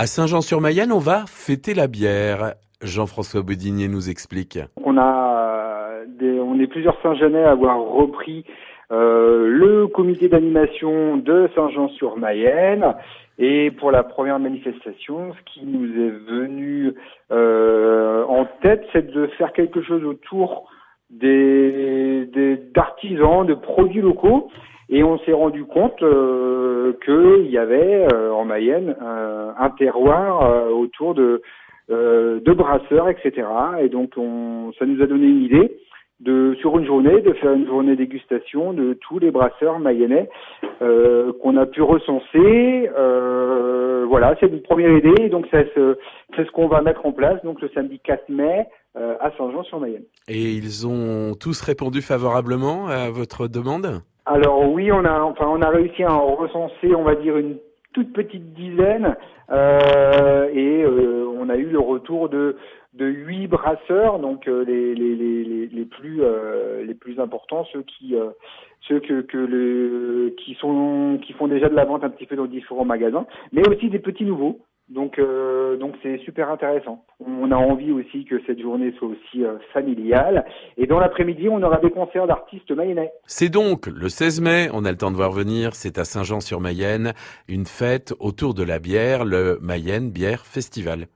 À Saint-Jean-sur-Mayenne, on va fêter la bière. Jean-François Bodinier nous explique. On a des, on est plusieurs Saint-Jeanais à avoir repris euh, le comité d'animation de Saint-Jean-sur-Mayenne. Et pour la première manifestation, ce qui nous est venu euh, en tête, c'est de faire quelque chose autour des d'artisans, de produits locaux. Et on s'est rendu compte euh, qu'il y avait euh, en Mayenne un terroir euh, autour de, euh, de brasseurs, etc. Et donc on, ça nous a donné une idée de sur une journée de faire une journée dégustation de tous les brasseurs mayennais euh, qu'on a pu recenser. Euh, voilà, c'est une première idée. Donc c'est ce, ce qu'on va mettre en place. Donc le samedi 4 mai euh, à Saint-Jean-sur-Mayenne. Et ils ont tous répondu favorablement à votre demande? Alors oui, on a enfin on a réussi à en recenser, on va dire une toute petite dizaine, euh, et euh, on a eu le retour de huit brasseurs, donc euh, les, les, les, les, plus les plus importants, ceux qui ceux que le qui sont qui font déjà de la vente un petit peu dans différents magasins, mais aussi des petits nouveaux. Donc donc c'est super intéressant. On a envie aussi que cette journée soit aussi familiale. Et dans l'après-midi, on aura des concerts d'artistes mayennais. C'est donc le 16 mai, on a le temps de voir venir, c'est à Saint-Jean-sur-Mayenne, une fête autour de la bière, le Mayenne Bière Festival.